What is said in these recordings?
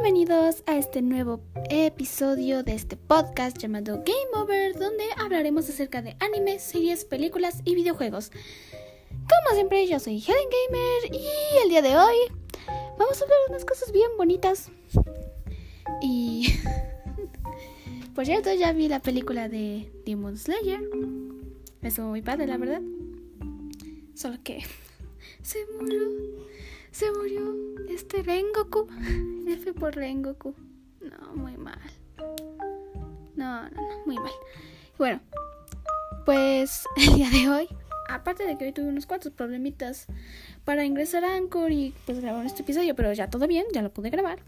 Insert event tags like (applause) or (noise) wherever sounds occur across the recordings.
Bienvenidos a este nuevo episodio de este podcast llamado Game Over, donde hablaremos acerca de animes, series, películas y videojuegos. Como siempre, yo soy Helen Gamer y el día de hoy vamos a hablar unas cosas bien bonitas. Y (laughs) por cierto, ya vi la película de Demon Slayer. Estuvo muy padre, la verdad. Solo que (laughs) se murió. Se murió este Rengoku. F por Rengoku. No, muy mal. No, no, no, muy mal. Bueno, pues (laughs) el día de hoy, aparte de que hoy tuve unos cuantos problemitas para ingresar a Anchor y pues grabar este episodio, pero ya todo bien, ya lo pude grabar.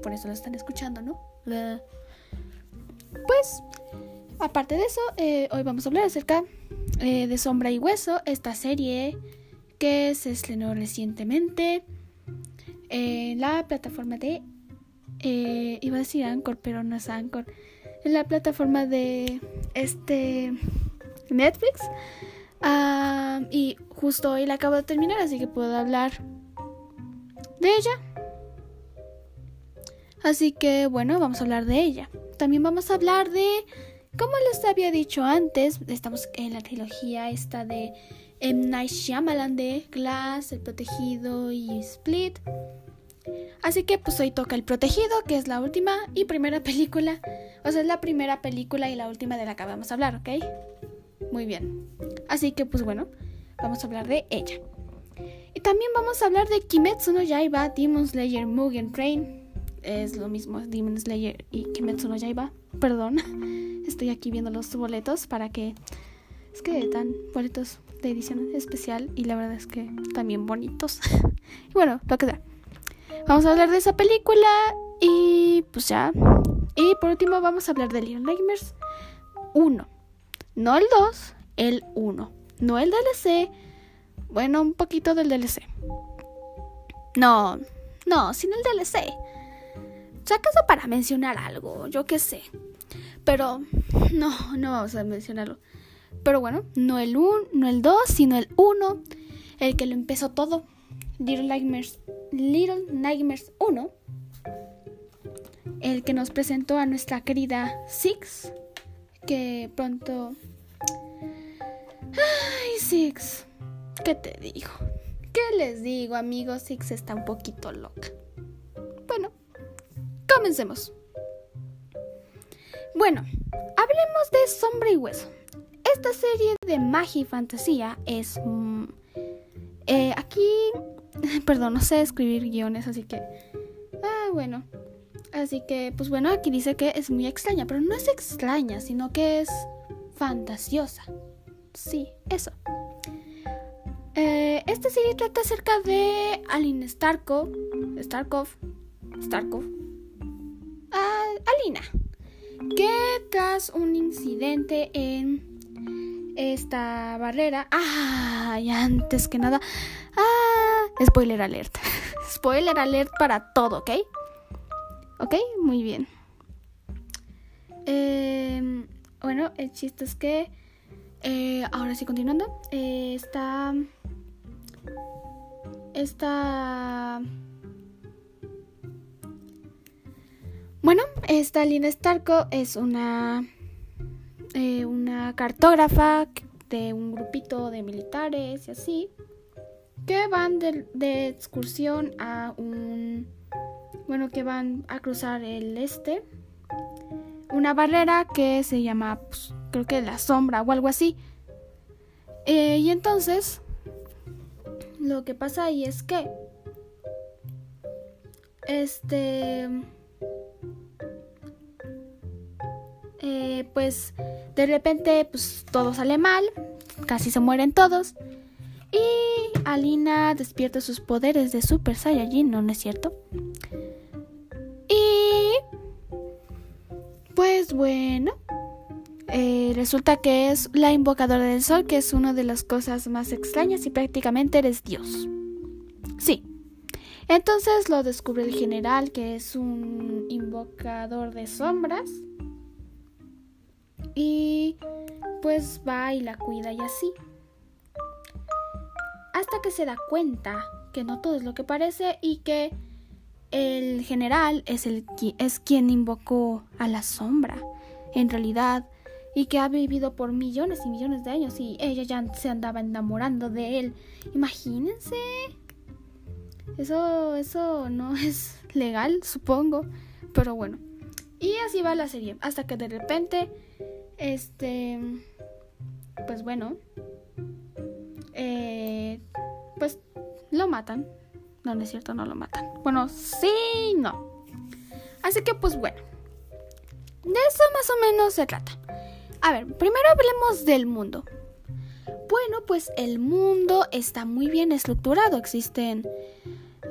Por eso lo están escuchando, ¿no? Pues, aparte de eso, eh, hoy vamos a hablar acerca eh, de Sombra y Hueso, esta serie que se estrenó recientemente en la plataforma de... Eh, iba a decir Anchor, pero no es Anchor. En la plataforma de este Netflix. Ah, y justo hoy la acabo de terminar, así que puedo hablar de ella. Así que bueno, vamos a hablar de ella. También vamos a hablar de, como les había dicho antes, estamos en la trilogía esta de M. Night Shyamalan de Glass, El Protegido y Split. Así que pues hoy toca El Protegido, que es la última y primera (laughs) película. O sea, es la primera película y la última de la que vamos a hablar, ¿ok? Muy bien. Así que pues bueno, vamos a hablar de ella. Y también vamos a hablar de Kimetsu no Yaiba, Demon Slayer, Mugen Train. Es lo mismo, Demon Slayer y Kimetsu no Yaiba. Perdón, (laughs) estoy aquí viendo los boletos para que... Es que dan boletos de edición especial y la verdad es que también bonitos. y (laughs) bueno, lo que sea. Vamos a hablar de esa película y pues ya. Y por último vamos a hablar de Little Nightmares 1. No el 2, el 1. No el DLC. Bueno, un poquito del DLC. No, no, sin el DLC. Acaso para mencionar algo, yo qué sé. Pero no, no vamos a mencionarlo. Pero bueno, no el 1, no el 2, sino el 1, el que lo empezó todo. Little Nightmares, Little Nightmares 1, el que nos presentó a nuestra querida Six, que pronto... Ay, Six, ¿qué te digo? ¿Qué les digo, amigos? Six está un poquito loca. Comencemos. Bueno, hablemos de Sombra y Hueso. Esta serie de magia y fantasía es... Mm, eh, aquí... (laughs) Perdón, no sé escribir guiones, así que... Ah, bueno. Así que, pues bueno, aquí dice que es muy extraña, pero no es extraña, sino que es fantasiosa. Sí, eso. Eh, esta serie trata acerca de Aline Starkov. Starkov. Starkov. Alina. Que tras un incidente en esta barrera. ¡Ah! Antes que nada. ¡Ah! Spoiler alert. (laughs) Spoiler alert para todo, ¿ok? ¿Ok? Muy bien. Eh, bueno, el chiste es que. Eh, ahora sí, continuando. Eh, está. Bueno, esta Lina Starko es una eh, una cartógrafa de un grupito de militares y así, que van de, excursión a un... Bueno, que van a cruzar el este. Una barrera que se llama, pues, creo que la sombra o algo así. Eh, y entonces, lo que pasa ahí es que... Este... Eh, pues de repente, pues todo sale mal, casi se mueren todos. Y Alina despierta sus poderes de Super Saiyajin, ¿no, ¿No es cierto? Y... Pues bueno, eh, resulta que es la invocadora del sol, que es una de las cosas más extrañas y prácticamente eres Dios. Sí. Entonces lo descubre el general, que es un invocador de sombras. Y pues va y la cuida y así. Hasta que se da cuenta que no todo es lo que parece y que el general es, el, es quien invocó a la sombra, en realidad, y que ha vivido por millones y millones de años y ella ya se andaba enamorando de él. Imagínense. Eso, eso no (laughs) es legal, supongo, pero bueno. Y así va la serie, hasta que de repente, este, pues bueno, eh, pues lo matan. No, no es cierto, no lo matan. Bueno, sí, no. Así que pues bueno, de eso más o menos se trata. A ver, primero hablemos del mundo. Bueno, pues el mundo está muy bien estructurado. Existen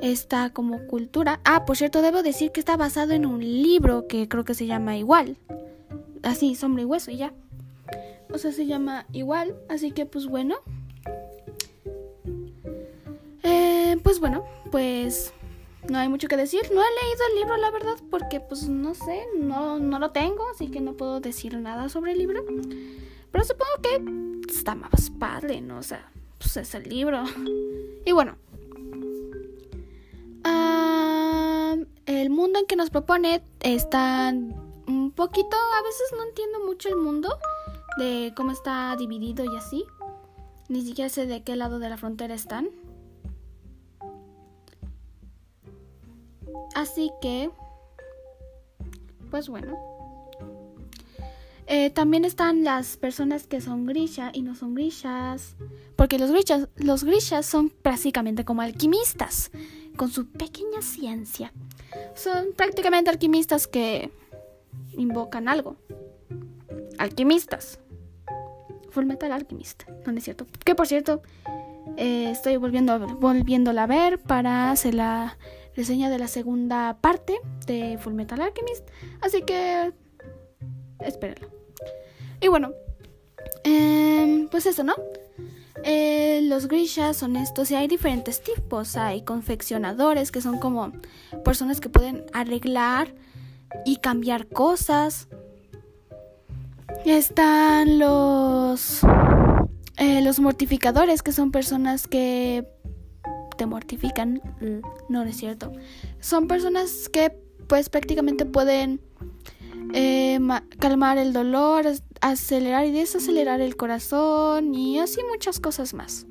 esta como cultura. Ah, por cierto, debo decir que está basado en un libro que creo que se llama igual. Así, sombra y hueso y ya. O sea, se llama igual. Así que pues bueno. Eh, pues bueno, pues no hay mucho que decir. No he leído el libro, la verdad, porque pues no sé, no, no lo tengo, así que no puedo decir nada sobre el libro. Pero supongo que está más padre, ¿no? O sea, pues es el libro. Y bueno. el mundo en que nos propone está un poquito, a veces no entiendo mucho el mundo, de cómo está dividido y así. Ni siquiera sé de qué lado de la frontera están. Así que, pues bueno. Eh, también están las personas que son grisha y no son grishas. Porque los grishas, los grishas son prácticamente como alquimistas, con su pequeña ciencia. Son prácticamente alquimistas que invocan algo. Alquimistas. Full Metal Alchemist, no es cierto. Que por cierto, eh, estoy volviendo, volviéndola a ver para hacer la reseña de la segunda parte de Full Metal Alchemist. Así que espérenlo. Y bueno, em, pues eso, ¿no? Eh, los grishas son estos y hay diferentes tipos. Hay confeccionadores que son como personas que pueden arreglar y cambiar cosas. Están los eh, los mortificadores que son personas que te mortifican. Mm, no, es cierto. Son personas que pues prácticamente pueden eh, calmar el dolor, acelerar y desacelerar el corazón y así muchas cosas más.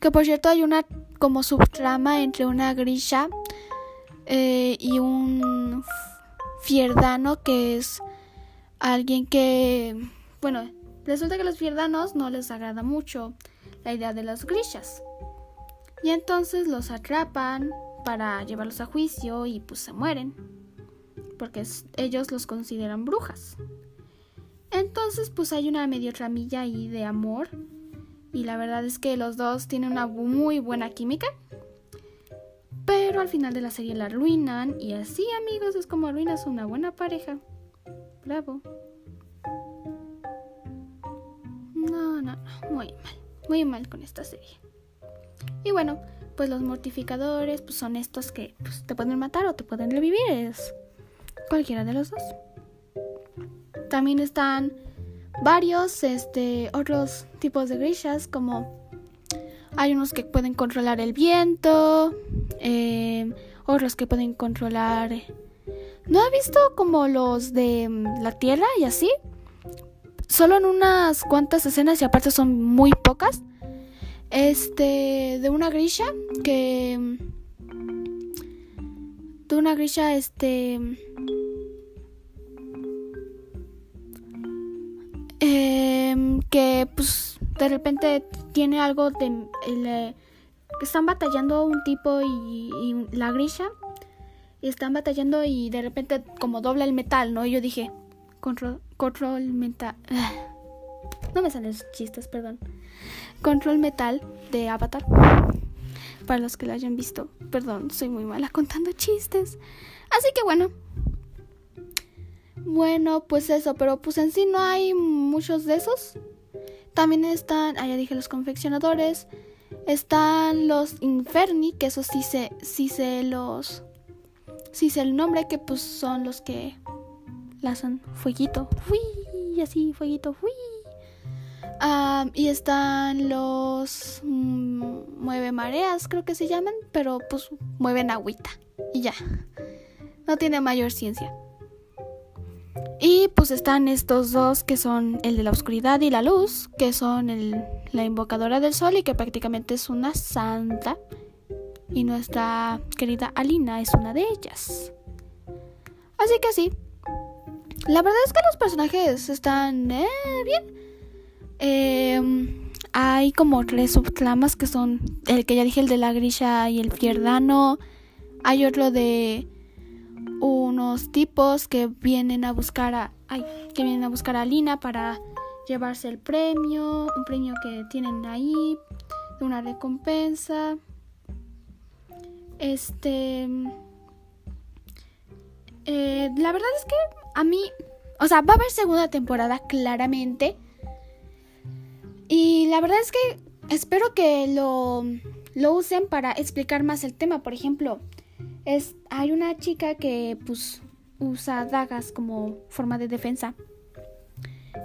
Que por cierto hay una como subtrama entre una grisha eh, y un fierdano que es alguien que, bueno, resulta que a los fierdanos no les agrada mucho la idea de las grishas. Y entonces los atrapan para llevarlos a juicio y pues se mueren. Porque ellos los consideran brujas. Entonces pues hay una medio tramilla ahí de amor. Y la verdad es que los dos tienen una muy buena química. Pero al final de la serie la arruinan. Y así amigos es como arruinas una buena pareja. Bravo. No, no, no. Muy mal. Muy mal con esta serie. Y bueno, pues los mortificadores pues son estos que pues, te pueden matar o te pueden revivir. Es cualquiera de los dos. También están varios este, otros tipos de grishas como hay unos que pueden controlar el viento, eh, otros que pueden controlar... ¿No he visto como los de mm, la tierra y así? Solo en unas cuantas escenas y aparte son muy pocas este, de una grisha que... De una grisha, este... Em, que pues de repente tiene algo de... que están batallando un tipo y, la grisha. Y están batallando y de repente como dobla el metal, ¿no? Y yo dije, control, control mental. (sighs) No me salen los chistes, perdón. Control Metal de Avatar. Para los que lo hayan visto. Perdón, soy muy mala contando chistes. Así que bueno. Bueno, pues eso, pero pues en sí no hay muchos de esos. También están, ah, ya dije los confeccionadores. Están los Inferni, que eso sí sé, sí sé los... Sí sé el nombre, que pues son los que lanzan fueguito. Fui, así, fueguito, fui y están los mm, mueve mareas, creo que se llaman, pero pues mueven agüita. Y ya. No tiene mayor ciencia. Y pues están estos dos que son el de la oscuridad y la luz, que son el, la invocadora del sol y que prácticamente es una santa. Y nuestra querida Alina es una de ellas. Así que sí. La verdad es que los personajes están eh, bien. Em, hay como tres subtramas que son el que ya dije, el de la grisha y el fierdano. Hay otro de tipos que vienen a buscar a que vienen a buscar a Lina para llevarse el premio, un premio que tienen ahí, una recompensa. Este eh, la verdad es que a mí, o sea, va a haber segunda temporada claramente. Y la verdad es que espero que lo, lo usen para explicar más el tema. Por ejemplo, es, hay una chica que pues usa dagas como forma de defensa.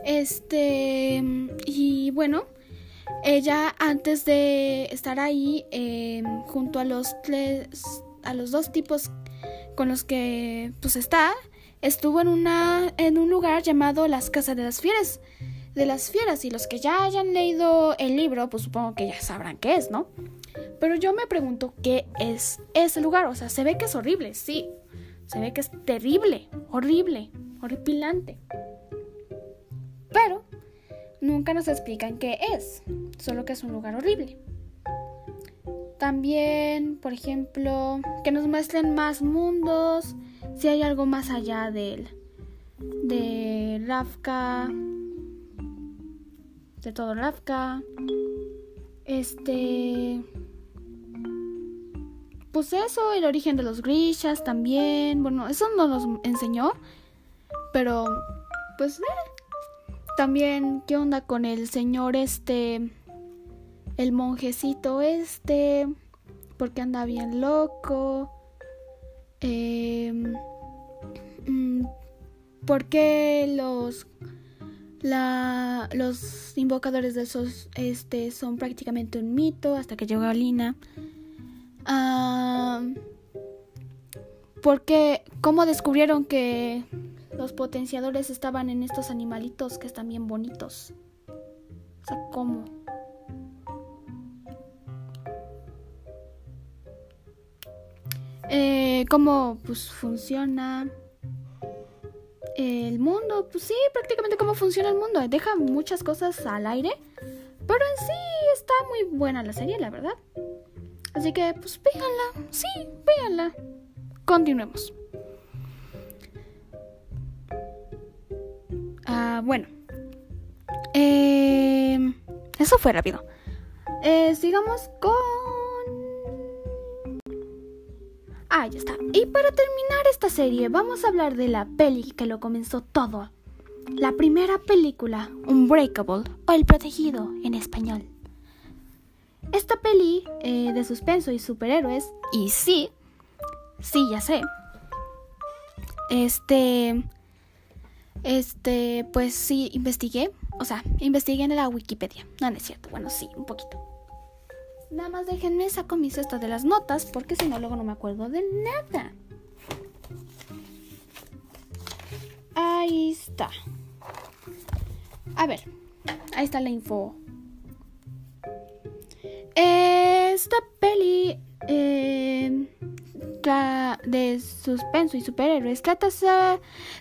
Este, y bueno, ella antes de estar ahí, em, junto a los tres, a los dos tipos con los que pues está, estuvo en una, en un lugar llamado las Casas de las Fieras, de las Fieras, y los que ya hayan leído el libro, pues supongo que ya sabrán qué es, ¿no? Pero yo me pregunto qué es ese lugar. O sea, se ve que es horrible, sí. Se ve que es terrible, horrible, horripilante. Pero nunca nos explican qué es. Solo que es un lugar horrible. También, por ejemplo, que nos muestren más mundos. Si hay algo más allá del. De Rafka. De todo Rafka. Este pues eso, el origen de los grishas también. Bueno, eso no nos enseñó. Pero, pues, eh. también, ¿qué onda con el señor este? El monjecito este. Porque anda bien loco. Eh, ¿Por qué los la, los invocadores de esos este, son prácticamente un mito hasta que llegó Alina? porque, ¿cómo descubrieron que los potenciadores estaban en estos animalitos que están bien bonitos? O sea, ¿cómo? Eh, ¿Cómo pues funciona el mundo? Pues sí, prácticamente cómo funciona el mundo. Deja muchas cosas al aire, pero en sí está muy buena la serie, la verdad. Así que, pues véanla. Sí, véanla. Continuemos. Ah, bueno. Eh, eso fue rápido. Eh, sigamos con... Ah, ya está. Y para terminar esta serie, vamos a hablar de la peli que lo comenzó todo. La primera película, Unbreakable, o El Protegido en español. Esta peli eh, de suspenso y superhéroes, y sí, sí, ya sé. Este, este, pues sí, investigué, o sea, investigué en la Wikipedia. No, no es cierto, bueno, sí, un poquito. Nada más déjenme saco mi cesta de las notas, porque si no, luego no me acuerdo de nada. Ahí está. A ver, ahí está la info esta peli eh, de suspenso y superhéroes trata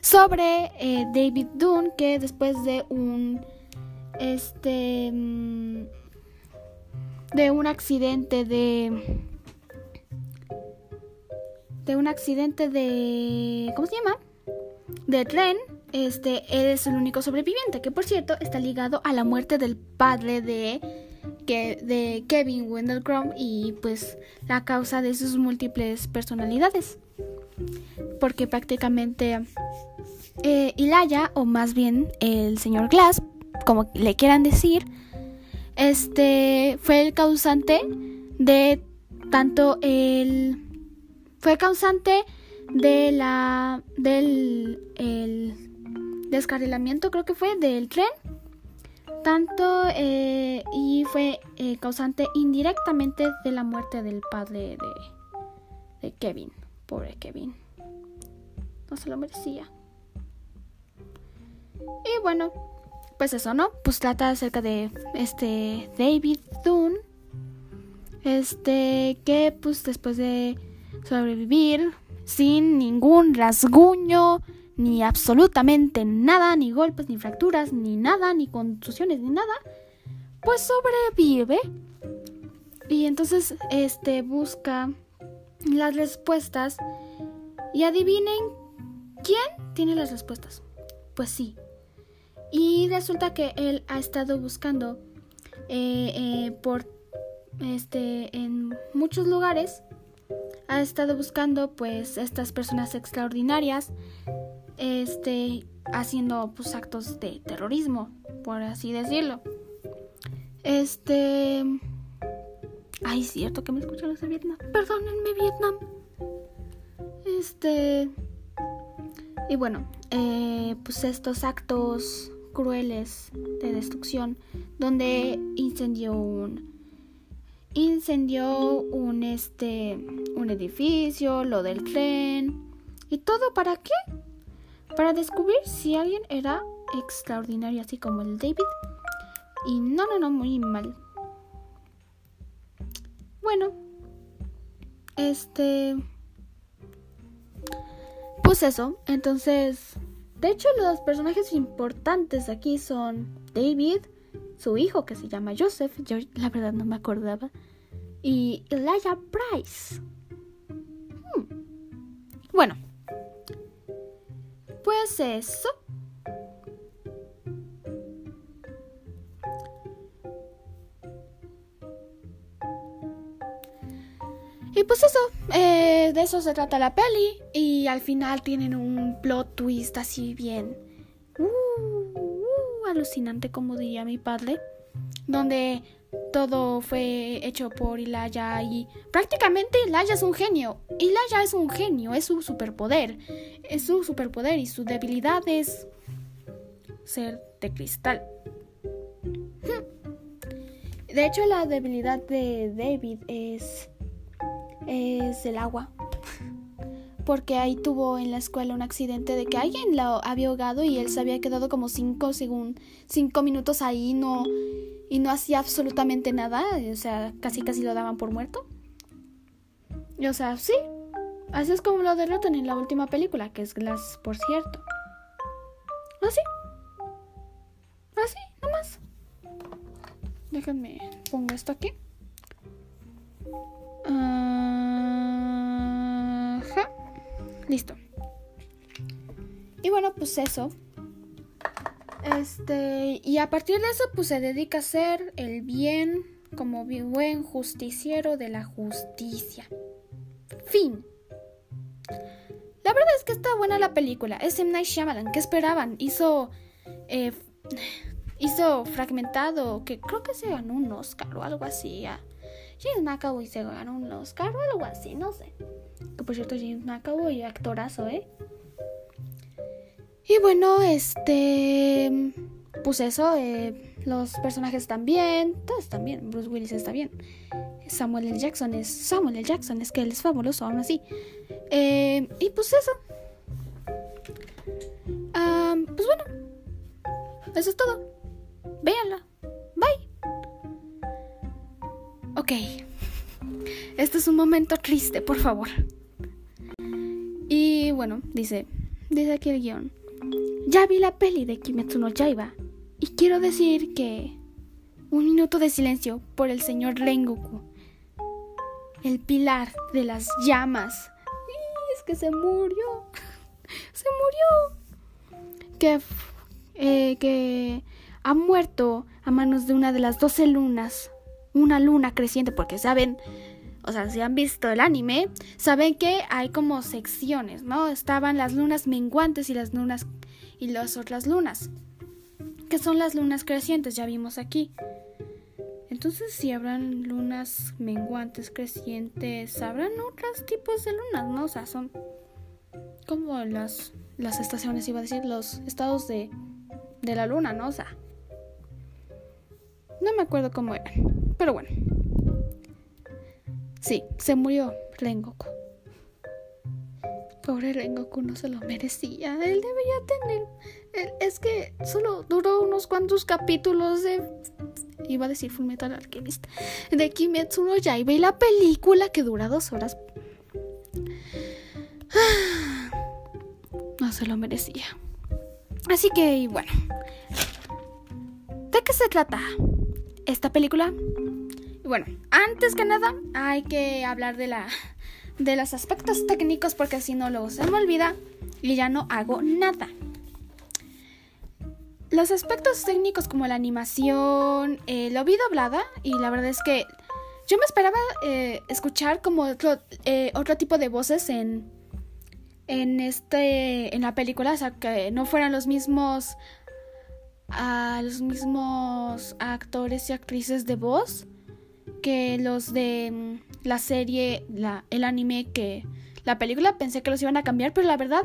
sobre eh, David Dunn que después de un este mm, de un accidente de de un accidente de ¿cómo se llama? de tren este él es el único sobreviviente que por cierto está ligado a la muerte del padre de que, de Kevin Wendell Crumb y pues la causa de sus múltiples personalidades. Porque prácticamente eh, Ilaya, o más bien el señor Glass, como le quieran decir, este fue el causante de tanto el fue causante de la del el descarrilamiento creo que fue del tren tanto eh, y fue eh, causante indirectamente de la muerte del padre de, Kevin. Pobre Kevin. No se lo merecía. Y bueno, pues eso, ¿no? Pues trata acerca de este David Thune. Este que pues después de sobrevivir sin ningún rasguño, ni absolutamente nada, ni golpes, ni fracturas, ni nada, ni contusiones, ni nada, pues sobrevive. Y entonces este busca las respuestas y adivinen quién tiene las respuestas. Pues sí. Y resulta que él ha estado buscando eh, eh, por este en muchos lugares ha estado buscando pues estas personas extraordinarias este haciendo pues actos de terrorismo por así decirlo. Este ay cierto que me escuchan los de Vietnam. Perdónenme Vietnam. Este y bueno eh, pues estos actos crueles de destrucción donde incendió un incendió un este un edificio, lo del tren y todo para qué? Para descubrir si alguien era extraordinario así como el David. Y no, no, no, muy mal. Bueno, este pues eso, entonces de hecho los personajes importantes aquí son David, su hijo que se llama Joseph, yo la verdad no me acordaba, y Elijah Price. Pues eso. Y pues eso, eh, de eso se trata la peli. Y al final tienen un plot twist así bien uh, uh, alucinante, como diría mi padre. Donde todo fue hecho por Ilaya y prácticamente Ilaya es un genio. Ilaya es un genio, es su superpoder. Es su superpoder y su debilidad es ser de cristal. De hecho, la debilidad de David es es el agua. Porque ahí tuvo en la escuela un accidente de que alguien lo había ahogado y él se había quedado como cinco, cinco minutos ahí no, y no hacía absolutamente nada. O sea, casi casi lo daban por muerto. Y, o sea, sí. Así es como lo derrotan en la última película, que es Glass, por cierto. Así. Así, nomás. Déjenme, pongo esto aquí. Listo. Y bueno, pues eso. Este, y a partir de eso, pues se dedica a hacer el bien como buen justiciero de la justicia. Fin. La verdad es que está buena la película. Es M. Night Shyamalan. ¿Qué esperaban? Hizo. Eh, (sighs) hizo fragmentado. Que creo que se ganó un Oscar o algo así. James McAvoy se ganó un Oscar o algo así, no sé. Que por cierto, James McAvoy, actorazo, ¿eh? Y bueno, este. Pues eso, eh, los personajes están bien, todos están bien. Bruce Willis está bien. Samuel L. Jackson es Samuel L. Jackson, es que él es fabuloso, aún así. Eh, y pues eso. pues bueno, eso es todo. Véanla. Bye. Ok. (laughs) Este es un momento triste, por favor. Y bueno, dice, dice aquí el guion. Ya vi la peli de Kimetsu no Yaiba y quiero decir que un minuto de silencio por el señor Rengoku, el pilar de las llamas. es que se murió, (laughs) se murió. Que, eh, que ha muerto a manos de una de las doce lunas una luna creciente, porque saben, o sea, si han visto el anime, saben que hay como secciones, ¿no? Estaban las lunas menguantes y las lunas y las otras lunas, que son las lunas crecientes, ya vimos aquí. Entonces, si habrán lunas menguantes, crecientes, habrán otros tipos de lunas, ¿no? O sea, son como las, las estaciones, iba a decir, los estados de, de la luna, ¿no? O sea, no me acuerdo cómo eran. Pero bueno. Sí, se murió Rengoku. Pobre Rengoku no se lo merecía. Él debería tener. es que solo duró unos cuantos capítulos de. Iba a decir Fullmetal Alchemist. De Kimetsu no Yaiba y la película que dura dos horas. (sighs) No se lo merecía. Así que, bueno. ¿De qué se trata esta película? Bueno, antes que nada, hay que hablar de la de los aspectos técnicos porque si no luego se me olvida y ya no hago nada. Los aspectos técnicos como la animación, eh, lo vi doblada y la verdad es que yo me esperaba eh, escuchar como otro, eh, otro tipo de voces en, en este en la película, o sea que no fueran los mismos a los mismos actores y actrices de voz que los de mm, la serie, la, el anime que la película pensé que los iban a cambiar, pero la verdad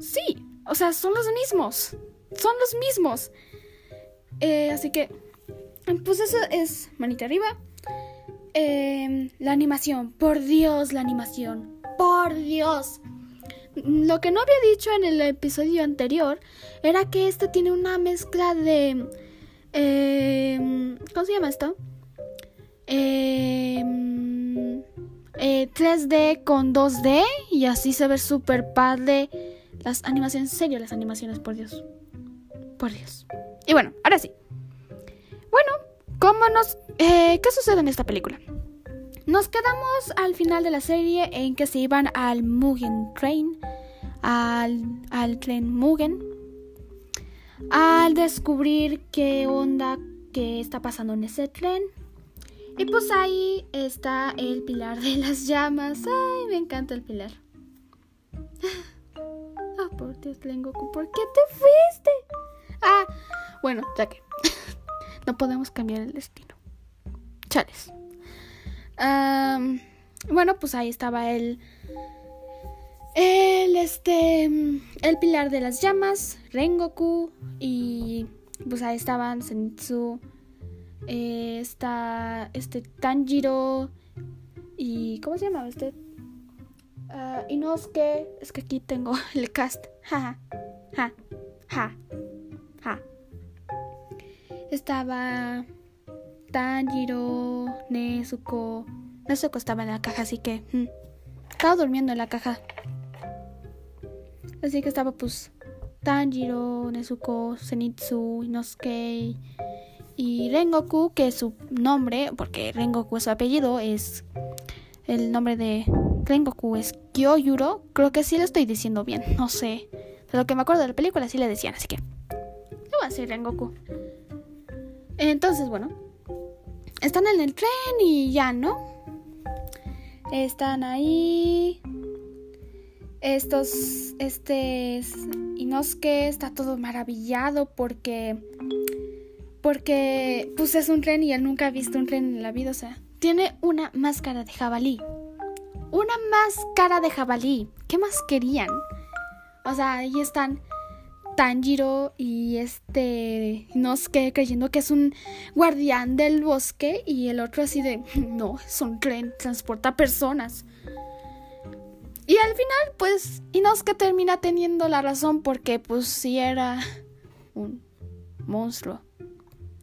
sí, o sea, son los mismos, son los mismos. Eh, así que, pues eso es manita arriba. Em, la animación, por Dios, la animación, por Dios. Lo que no había dicho en el episodio anterior era que este tiene una mezcla de... Eh, ¿Cómo se llama esto? Eh, 3D con 2D y así se ve súper padre. Las animaciones, en serio, las animaciones, por Dios. Por Dios. Y bueno, ahora sí. Bueno, ¿cómo nos... Eh, ¿Qué sucede en esta película? Nos quedamos al final de la serie en que se iban al Mugen Train, al, al tren Mugen, al descubrir qué onda que está pasando en ese tren. Y pues ahí está el pilar de las llamas. Ay, me encanta el pilar. Ah, por Dios, Lengoku, ¿por qué te fuiste? Ah, bueno, ya que (laughs) no podemos cambiar el destino. Chales bueno, pues ahí estaba el, el, este, el pilar de las llamas, Rengoku, y pues ahí estaban Zenitsu, eh, está este Tanjiro, y ¿cómo se llamaba este? Uh, Inosuke, es que aquí tengo (laughs) el cast, ja. Estaba Tanjiro, Nezuko. Nezuko estaba en la caja, así que. Mm, estaba durmiendo en la caja. Así que estaba pues Tanjiro, Nezuko, Zenitsu, Inosuke y Rengoku, que su nombre, porque Rengoku es su apellido, es el nombre de Rengoku es Kyoyuro. Creo que sí lo estoy diciendo bien, no sé. De lo que me acuerdo de la película sí le decían, así que. No va a ser Rengoku. Entonces, bueno, están en el tren y ya, ¿no? Están ahí. Estos, este, Inosuke está todo maravillado porque, porque, pues es un tren y él nunca ha visto un tren en la vida, o sea, tiene una máscara de jabalí. Una máscara de jabalí. ¿Qué más querían? O sea, ahí están Tanjiro y este Inosuke creyendo que es un guardián del bosque y el otro así de (laughs) no, es un tren, transporta personas. Y al final pues Inosuke termina teniendo la razón porque pues sí era un monstruo,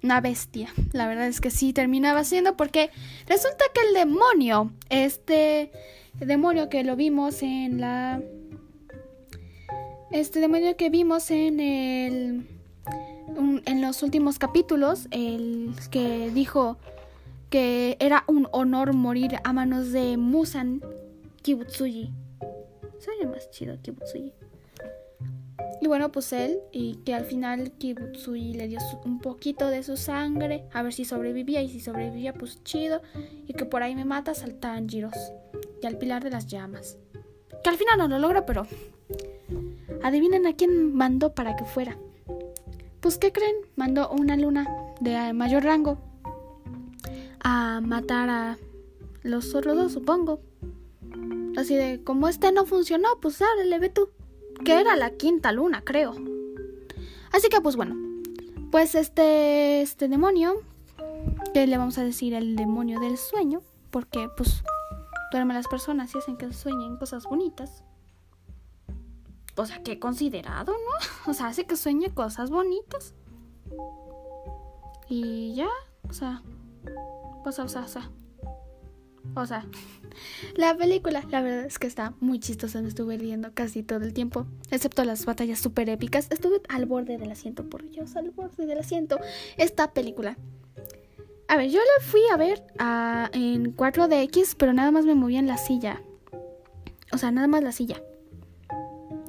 una bestia. La verdad es que sí terminaba siendo porque resulta que el demonio, este demonio que lo vimos en la este demonio que vimos en el en los últimos capítulos, el que dijo que era un honor morir a manos de Musan Kibutsuji. Se más chido Kibutsuji. Y bueno, pues él, y que al final Kibutsuji le dio un poquito de su sangre, a ver si sobrevivía, y si sobrevivía, pues chido, y que por ahí me matas al Tanjiros y al Pilar de las Llamas. Que al final no lo logra, pero Adivinen a quién mandó para que fuera. Pues, ¿qué creen? Mandó una luna de mayor rango a matar a los otros dos, supongo. Así de, como este no funcionó, pues le ve tú. Que era la quinta luna, creo. Así que, pues bueno. Pues este, este demonio, que le vamos a decir el demonio del sueño, porque pues duermen las personas y hacen que sueñen cosas bonitas. o sea, qué considerado, ¿no? (laughs) O sea, hace que sueñe cosas bonitas. Y ya, o sea, sea, o sea, o sea. O sea, la película, la verdad es que está muy chistosa. Me estuve riendo casi todo el tiempo, excepto las batallas súper épicas. Estuve al borde del asiento, por Dios, al borde del asiento. Esta película. A ver, yo la fui a ver ah, en 4DX, pero nada más me movía en la silla. O sea, nada más la silla.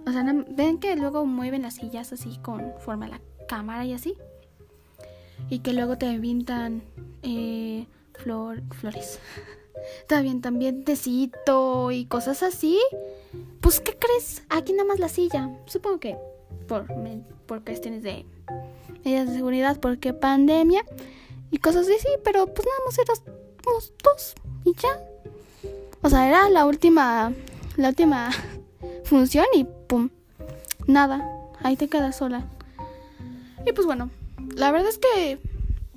O sea, ven que luego mueven las sillas así con forma de la cámara y así. Y que luego te pintan eh, flor, flores. (laughs) También, también tecito y cosas así. Pues, ¿qué crees? Aquí nada más la silla. Supongo que por, por cuestiones de medidas de seguridad, porque pandemia y cosas así, pero pues nada más éramos dos y ya. O sea, era la última, la última (laughs) función y pum, nada, ahí te quedas sola. Y pues bueno, la verdad es que,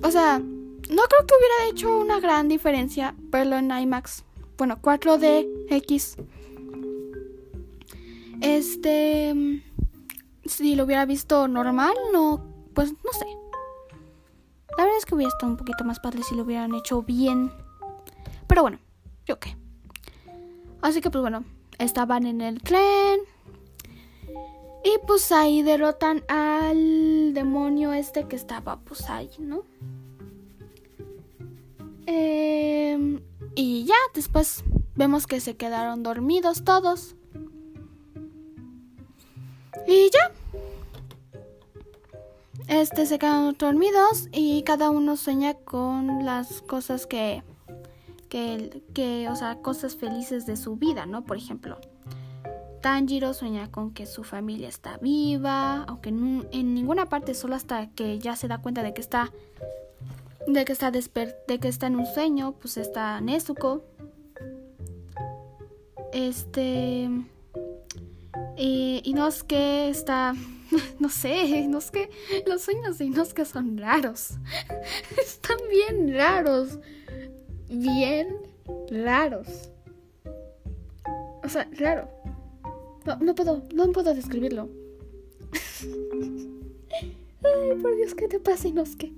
o sea, no creo que hubiera hecho una gran diferencia verlo en IMAX. Bueno, 4DX. Este. Si lo hubiera visto normal, no. Pues no sé. La verdad es que hubiera estado un poquito más padre si lo hubieran hecho bien. Pero bueno, yo qué. Así que pues bueno, estaban en el tren. Y pues ahí derrotan al demonio este que estaba pues ahí, ¿no? Eh, y ya, después vemos que se quedaron dormidos todos. Y ya. Este se quedaron dormidos y cada uno sueña con las cosas que, que, que, o sea, cosas felices de su vida, ¿no? Por ejemplo, Tanjiro sueña con que su familia está viva, aunque en ninguna parte, solo hasta que ya se da cuenta de que está de que está de que está en un sueño, pues está Nezuko. Este y Inosuke está (laughs) no sé, Inosuke los sueños de Inosuke son raros. (laughs) Están bien raros. Bien raros. O sea, raro. No, no puedo, no puedo describirlo. (laughs) Ay, por Dios, ¿qué te pasa, Inosuke?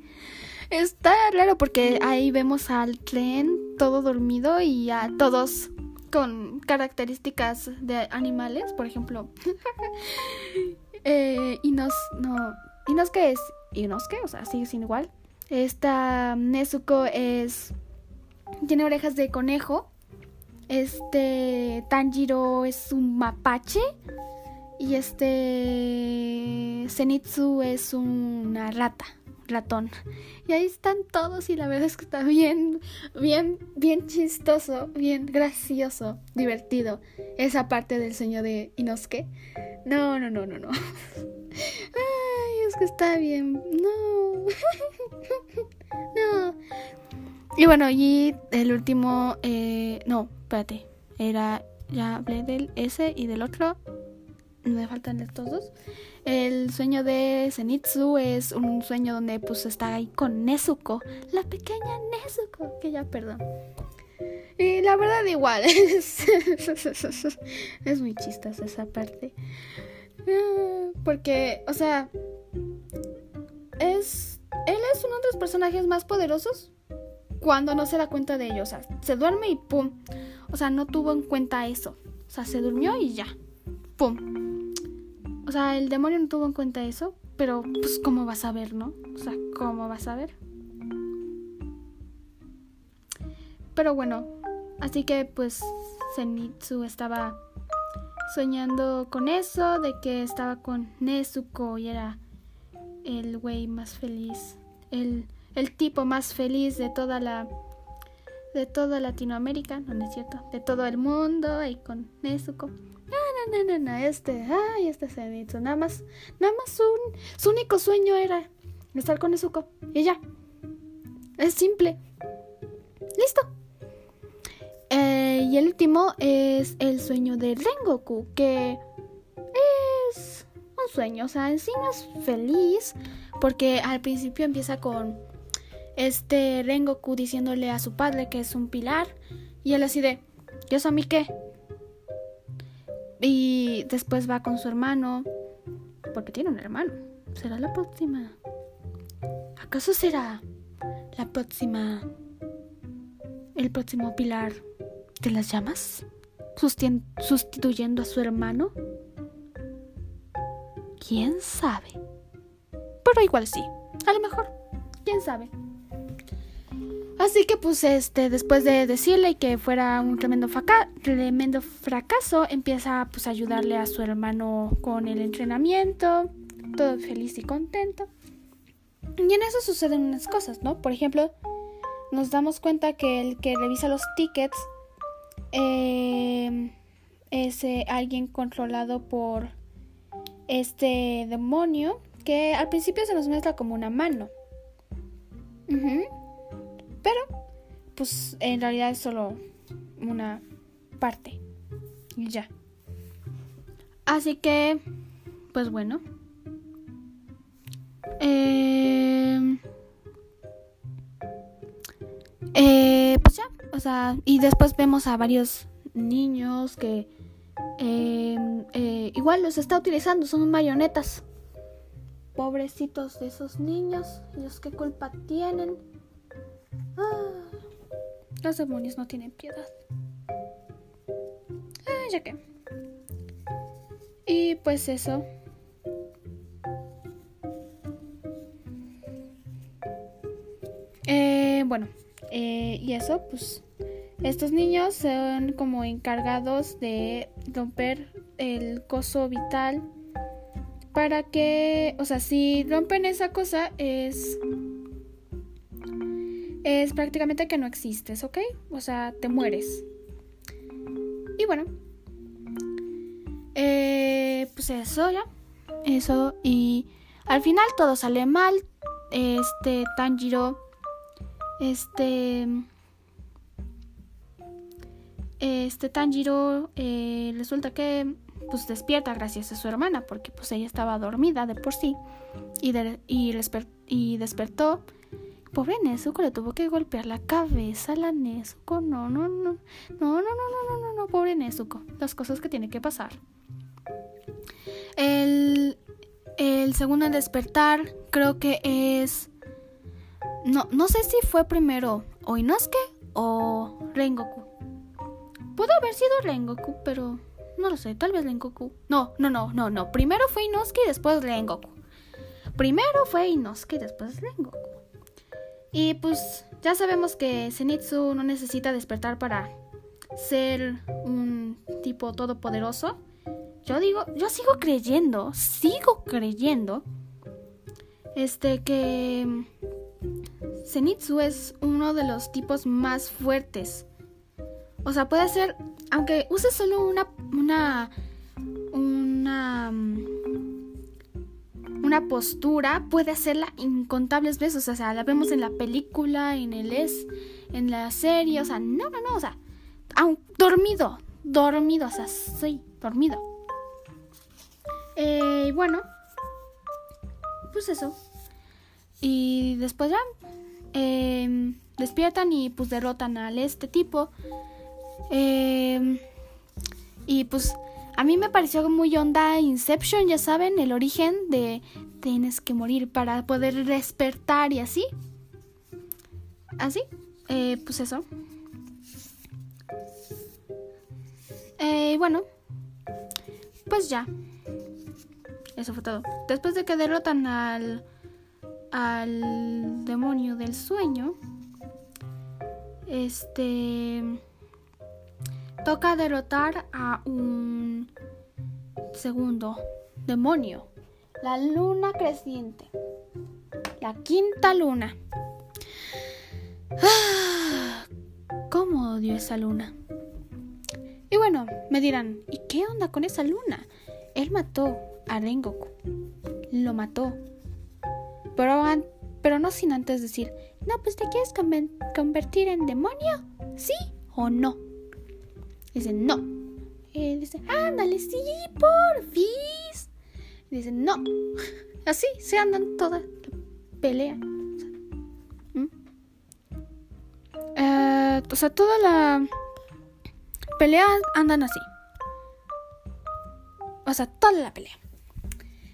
Está raro porque ahí vemos al tren todo dormido y a todos con características de animales, por ejemplo. (laughs) eh, y nos, no, y nos que es, y nos que, o sea, sigue sin igual. Esta Nezuko es, tiene orejas de conejo. Este Tanjiro es un mapache. Y este Zenitsu es una rata ratón. Y ahí están todos y la verdad es que está bien, bien, bien chistoso, bien gracioso, divertido. Esa parte del sueño de Inosuke. No, no, no, no, no. (laughs) Ay, es que está bien. No. (laughs) no. Y bueno, y el último, eh, no, espérate. Era, ya hablé del ese y del otro. Me faltan estos dos. El sueño de Zenitsu es un sueño donde pues está ahí con Nezuko, la pequeña Nezuko, que ya perdón. Y la verdad igual, (laughs) es, muy chistosa esa parte. Ah, porque, o sea, es... Él es uno de los personajes más poderosos cuando no se da cuenta de ello. O sea, se duerme y ¡pum! O sea, no tuvo en cuenta eso. O sea, se durmió y ya. ¡Pum! O sea, el demonio no tuvo en cuenta eso, pero pues cómo vas a ver, ¿no? O sea, ¿cómo vas a ver? Pero bueno, así que pues Zenitsu estaba soñando con eso, de que estaba con Nezuko y era el güey más feliz, el, el tipo más feliz de toda la de toda Latinoamérica, no, no es cierto, de todo el mundo y con Nezuko no, no, no, este, ay, este Zenitsu, nada más, nada más su, su único sueño era estar con Nezuko y ya. Es simple. Listo. Eh, y el último es el sueño de Rengoku, que es un sueño, o sea, en sí no es feliz, porque al principio empieza con este Rengoku diciéndole a su padre que es un pilar, y él así de, ¿y eso a mí qué? Y después va con su hermano, porque tiene un hermano. ¿Será la próxima? ¿Acaso será la próxima, el próximo pilar de las llamas? ¿Sustituyendo a su hermano? ¿Quién sabe? Pero igual sí, a lo mejor, quién sabe. Así que pues este, después de decirle que fuera un tremendo, fracaso, empieza pues a ayudarle a su hermano con el entrenamiento, todo feliz y contento. Y en eso suceden unas cosas, ¿no? Por ejemplo, nos damos cuenta que el que revisa los tickets eh, es eh, alguien controlado por este demonio que al principio se nos muestra como una mano. Pero, pues en realidad es solo una parte. Y ya. Así que, pues bueno. Eh, eh, pues ya, o sea, y después vemos a varios niños que em, eh, igual los está utilizando, son marionetas. Pobrecitos de esos niños, ellos qué culpa tienen. Los demonios no tienen piedad. Ah, ya que. Y pues eso. Eh, bueno, eh, y eso, pues estos niños son como encargados de romper el coso vital para que, o sea, si rompen esa cosa es es prácticamente que no existes, ¿ok? O sea, te mueres. Y bueno, eh, pues eso ya, eso y al final todo sale mal. Este Tanjiro este. Este Tanjiro eh, resulta que pues despierta gracias a su hermana porque pues ella estaba dormida de por sí y, y, despertó. Pobre Nezuko le tuvo que golpear la cabeza a la Nezuko. No, no, no. No, no, no, no, no, no, pobre Nezuko. Las cosas que tiene que pasar. El, el segundo en despertar creo que es no, no sé si fue primero o Inosuke o Rengoku. Pudo haber sido Rengoku, pero no lo sé, tal vez Rengoku. No, no, no, no, no. Primero fue Inosuke y después Rengoku. Primero fue Inosuke y después Rengoku. Y pues ya sabemos que Zenitsu no necesita despertar para ser un tipo todopoderoso. Yo digo, yo sigo creyendo, sigo creyendo, este que Zenitsu es uno de los tipos más fuertes. O sea, puede ser, aunque use solo una, una, una, una postura, puede hacerla incontables veces. O sea, la vemos en la película, en el es, en la serie, o sea, no, no, no, o sea, aun, dormido, dormido, o sea, sí, dormido. Eh, bueno, pues eso. Y después ya Em, despiertan y pues derrotan al este tipo. Em, y pues a mí me pareció muy onda Inception, ya saben, el origen de tienes que morir para poder despertar y así. Así, eh, pues eso. Eh, bueno, pues ya. Eso fue todo. Después de que derrotan al al demonio del sueño, este toca derrotar a un segundo demonio, la luna creciente, la quinta luna. Ah, ¿Cómo odio esa luna? Y bueno, me dirán, ¿y qué onda con esa luna? Él mató a Rengoku. Lo mató pero, pero no sin antes decir, no, pues te quieres convertir en demonio, ¿sí o no? Dice, no. Y dice, ándale, sí, porfis. Dice, no. (laughs) Así se andan toda la pelea. ¿Mm? Eh, o sea, toda la pelea andan así. O sea, toda la pelea.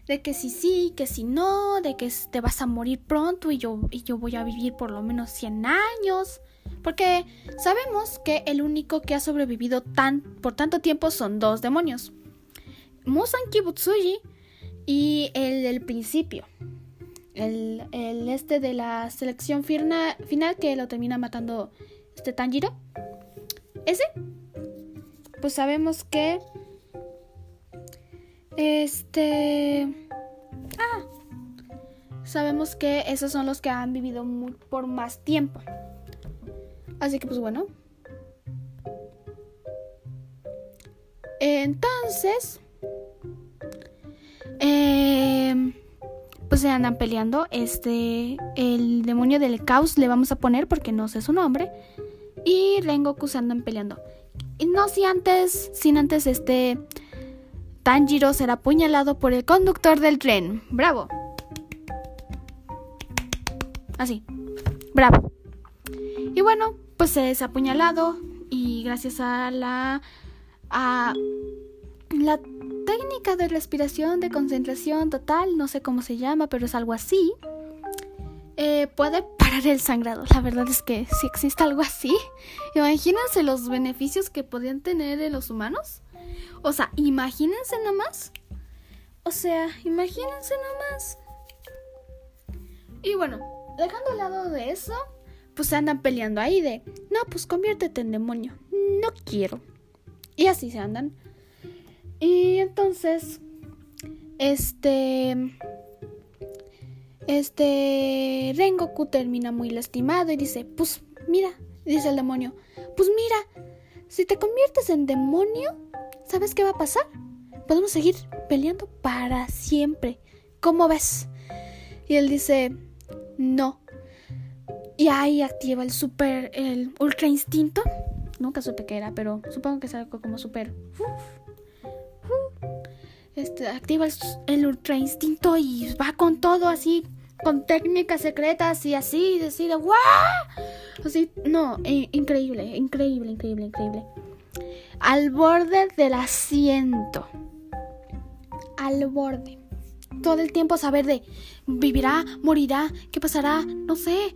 De que si sí, que si no, de que te vas a morir pronto y yo, y yo voy a vivir por lo menos 100 años. Porque sabemos que el único que ha sobrevivido tan, por tanto tiempo son dos demonios. Musan Kibutsuji y el del principio. El, este de la selección final que lo termina matando este Tanjiro. Ese. Pues sabemos que... Este... Ah. Sabemos que esos son los que han vivido por más tiempo. Así que pues bueno. Entonces... Eh, pues se andan peleando. Este, el demonio del caos le vamos a poner porque no sé su nombre. Y Rengoku se andan peleando. Y no si antes, sin antes este Tanjiro será apuñalado por el conductor del tren. Bravo. Así. Bravo. Y bueno, pues es apuñalado y gracias a la a la técnica de respiración de concentración total, no sé cómo se llama, pero es algo así. Eh, puede parar el sangrado. La verdad es que si existe algo así, imagínense los beneficios que podrían tener los humanos. O sea, imagínense nomás. O sea, imagínense nomás. Y bueno, dejando al lado de eso, pues andan peleando ahí de, no, pues conviértete en demonio. No quiero. Y así se andan. Y entonces, este... Este Rengoku termina muy lastimado y dice, pues mira, dice el demonio, pues mira, si te conviertes en demonio, ¿sabes qué va a pasar? Podemos seguir peleando para siempre. ¿Cómo ves? Y él dice, no. Y ahí activa el super, el ultra instinto. Nunca supe qué era, pero supongo que es algo como super. Este, activa el, ultra instinto y va con todo así, con técnicas secretas y así, decide, ¡guau! Así, no, increíble, increíble, increíble, increíble. Al borde del asiento. Al borde. Todo el tiempo saber de vivirá, morirá, qué pasará, no sé.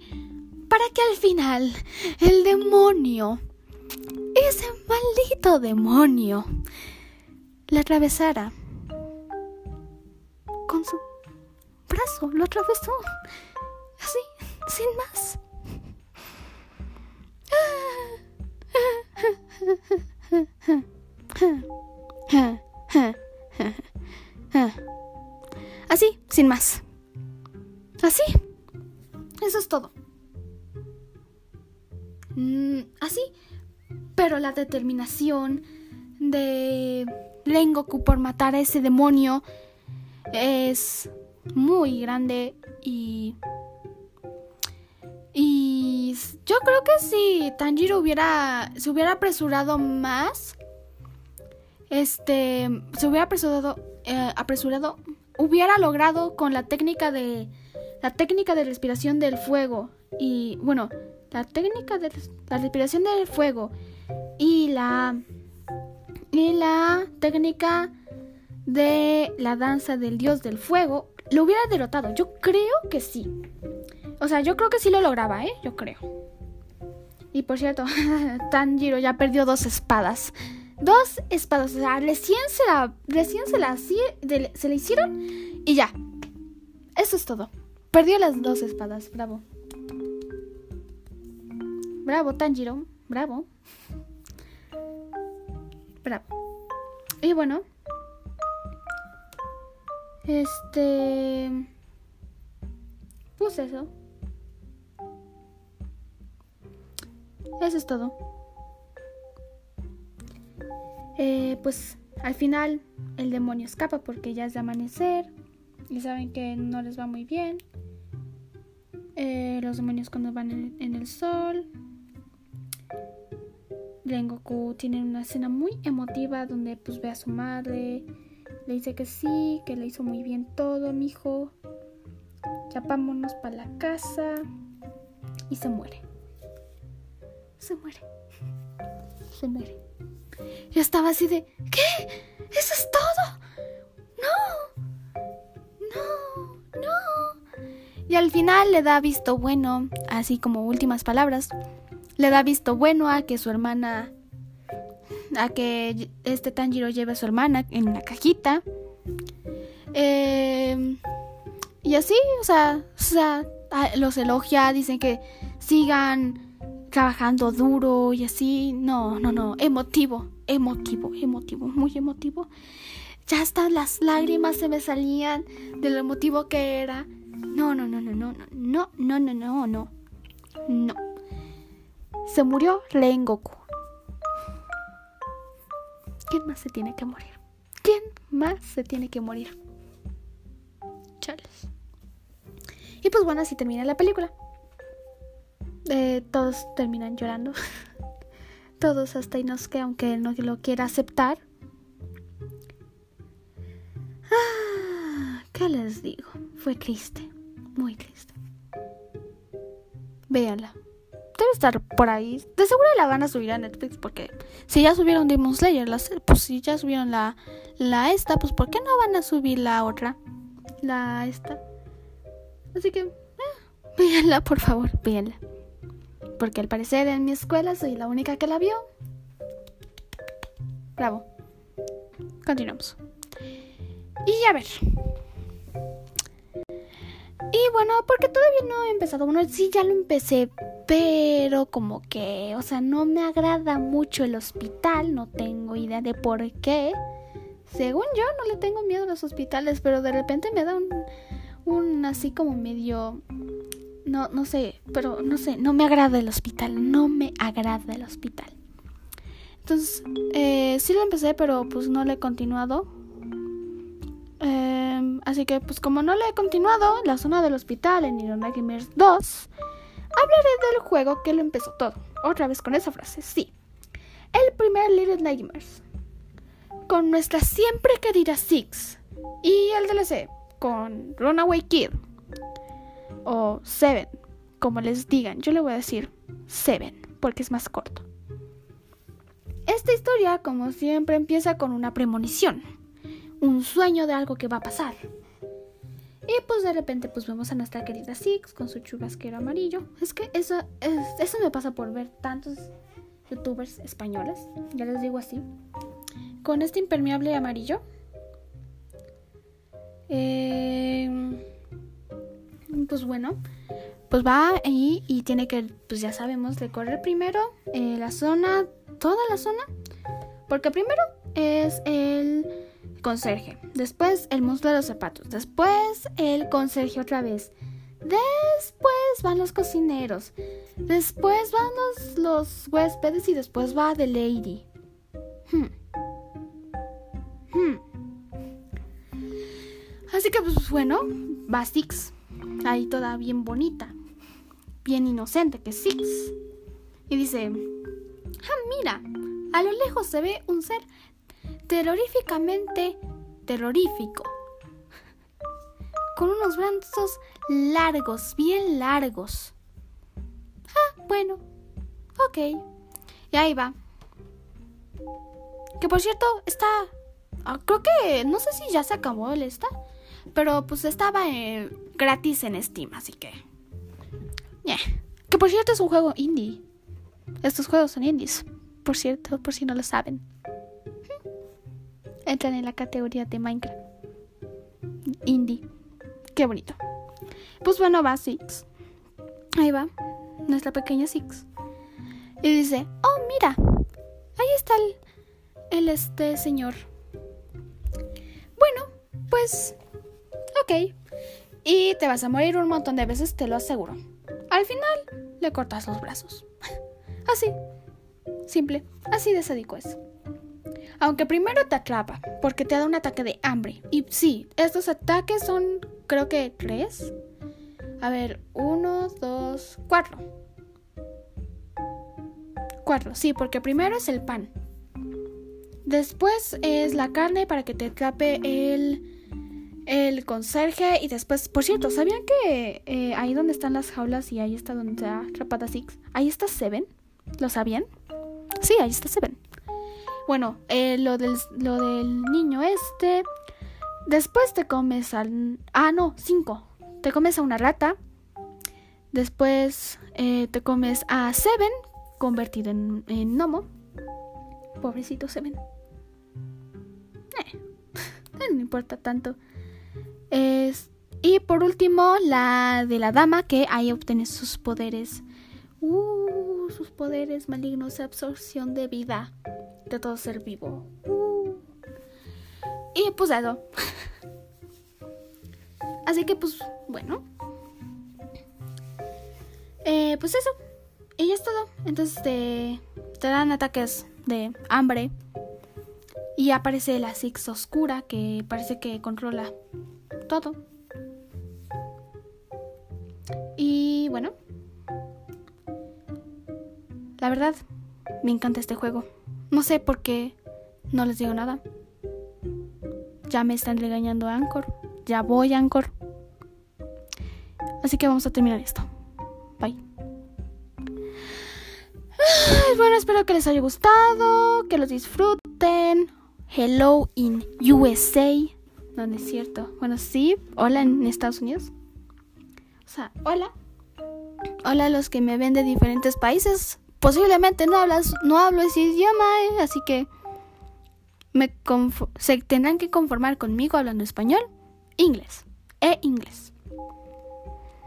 Para que al final el demonio, ese maldito demonio, la atravesara con su brazo, lo atravesó. Así, sin más. Así, sin más. Así. Eso es todo. Mm, así. Pero la determinación de Rengoku por matar a ese demonio es muy grande y y yo creo que si Tanjiro hubiera se hubiera apresurado más este se hubiera apresurado eh, apresurado hubiera logrado con la técnica de la técnica de respiración del fuego y bueno la técnica de la respiración del fuego y la y la técnica de la danza del dios del fuego, lo hubiera derrotado. Yo creo que sí. O sea, yo creo que sí lo lograba, ¿eh? Yo creo. Y por cierto, (laughs) Tanjiro ya perdió dos espadas. Dos espadas. O sea, recién se la, recién se la, se le hicieron y ya. Eso es todo. Perdió las dos espadas. Bravo. Bravo, Tanjiro. Bravo. Bravo. Y bueno, este... Pues eso. Eso es todo. Eh, pues al final el demonio escapa porque ya es de amanecer y saben que no les va muy bien. Eh, los demonios cuando van en, en el sol. Rengoku tiene una escena muy emotiva donde pues ve a su madre le dice que sí, que le hizo muy bien todo, mi hijo. Ya vámonos para la casa. Y se muere. se muere. Se muere. Yo estaba así de, ¿qué? ¿Eso es todo? No. No, no. Y al final le da visto bueno, así como últimas palabras, le da visto bueno a que su hermana, a que este Tanjiro lleve a su hermana en una cajita. Eh, y así, o sea, o sea, los elogia, dicen que sigan trabajando duro y así. No, no, no, emotivo, emotivo, emotivo, muy emotivo. Ya hasta las lágrimas se me salían de lo emotivo que era. No, no, no, no, no, no, no, no, no, no, no. No. Se murió Rengoku. ¿Quién más se tiene que morir? ¿Quién más se tiene que morir? Chales. Y pues bueno, así termina la película. Eh, todos terminan llorando. (laughs) todos hasta que aunque no lo quiera aceptar. Ah, ¿Qué les digo? Fue triste. Muy triste. Véanla. Debe estar por ahí. De seguro la van a subir a Netflix porque si ya subieron Demon Slayer, pues si ya subieron la, la esta, pues ¿por qué no van a subir la otra? La esta. Así que, eh, véanla, por favor, véanla. Porque al parecer en mi escuela soy la única que la vio. Bravo. Continuamos. Y a ver. Y bueno, porque todavía no he empezado. Bueno, sí, ya lo empecé, pero como que, o sea, no me agrada mucho el hospital. No tengo idea de por qué. Según yo, no le tengo miedo a los hospitales, pero de repente me da un, un así como medio no no sé, pero no sé, no me agrada el hospital, no me agrada el hospital. Entonces, eh, sí lo empecé, pero pues no le he continuado. Em, así que, pues como no le he continuado, la zona del hospital en Nightmares 2, hablaré del juego que lo empezó todo. Otra vez con esa frase, sí. El primer Little Nightmares. Con nuestra siempre querida Six. Y el DLC, con Runaway Kid o Seven, como les digan. Yo le voy a decir Seven porque es más corto. Esta historia, como siempre, empieza con una premonición, un sueño de algo que va a pasar. Y pues de repente pues vemos a nuestra querida Six con su chubasquero amarillo. Es que eso, eso me pasa por ver tantos youtubers españoles, ya les digo así, con este impermeable amarillo eh, pues bueno, pues va ahí y tiene que, pues ya sabemos, recorrer primero eh, la zona, toda la zona, porque primero es el conserje, después el monstruo de los zapatos, después el conserje otra vez, después van los cocineros, después van los, los huéspedes y después va The Lady. Hmm. Hmm. Así que pues bueno, va Six. Ahí toda bien bonita. Bien inocente que Six. Y dice, ah, mira, a lo lejos se ve un ser terroríficamente terrorífico. (laughs) Con unos brazos largos, bien largos. Ah, bueno. Ok. Y ahí va. Que por cierto, está... Ah, creo que... No sé si ya se acabó el esta. Pero pues estaba eh, gratis en Steam, así que... Que por cierto es un juego indie. Estos juegos son indies, por cierto, por si no lo saben. Entran en la categoría de Minecraft. Indie. Qué bonito. Pues bueno, va Six. Ahí va. Nuestra pequeña Six. Y dice, oh, mira. Ahí está el, este señor. Bueno, pues ok. Y te vas a morir un montón de veces, te lo aseguro. Al final, le cortas los brazos. (laughs) Así. Simple. Así de sádico es. Aunque primero te atrapa, porque te da un ataque de hambre. Y sí, estos ataques son, creo que tres. A ver, uno, dos, cuatro. Cuatro, sí, porque primero es el pan. Después es la carne para que te atrape el el conserje y después, por cierto, ¿sabían que eh, ahí donde están las jaulas y ahí está donde está atrapada Six, ahí está Seven? ¿Lo sabían? Sí, ahí está Seven. Bueno, eh, lo, del, niño este. Después te comes al... Ah, no, cinco. Te comes a una rata. Después eh, te comes a Seven, convertido en, en gnomo. Pobrecito Seven. Eh, (laughs) no importa tanto. Y por último, la de la dama, que ahí obtiene sus poderes. Uh, sus poderes malignos, absorción de vida de todo ser vivo. Y pues eso. (laughs) Así que pues, bueno. Eh, pues eso. Y ya es todo. Entonces te, te dan ataques de hambre. Y aparece la Six oscura que parece que controla todo. Y bueno. La verdad, me encanta este juego. No sé por qué no les digo nada. Ya me están regañando Anchor. Ya voy Anchor. Así que vamos a terminar esto. Bye. bueno, espero que les haya gustado, que los disfruten. Hello in USA. No, no es cierto. Bueno, sí. Hola en Estados Unidos. O sea, hola. Hola a los que me ven de diferentes países. Posiblemente no hablas, no hablo ese idioma, eh, así que me se tendrán que conformar conmigo hablando español, inglés e inglés.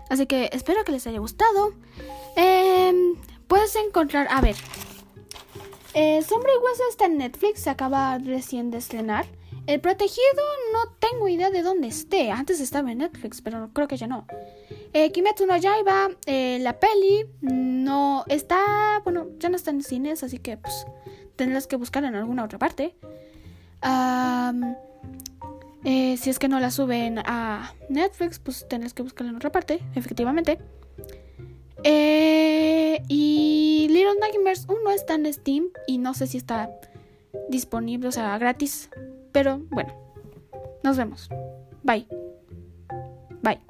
Así que espero que les haya gustado. Eh, puedes encontrar, a ver, eh, Sombra y Hueso está en Netflix, se acaba recién de estrenar. El Protegido no tengo idea de dónde esté. Antes estaba en Netflix, pero creo que ya no. Eh, Kimetsu no Yaiba, eh, la peli, no está... Bueno, ya no está en cines, así que pues tendrás que buscar en alguna otra parte. Eh, si es que no la suben a Netflix, pues tendrás que buscarla en otra parte, efectivamente. Eh, y Little Nightmares 1 está en Steam y no sé si está disponible, o sea, gratis. Pero bueno, nos vemos. Bye. Bye.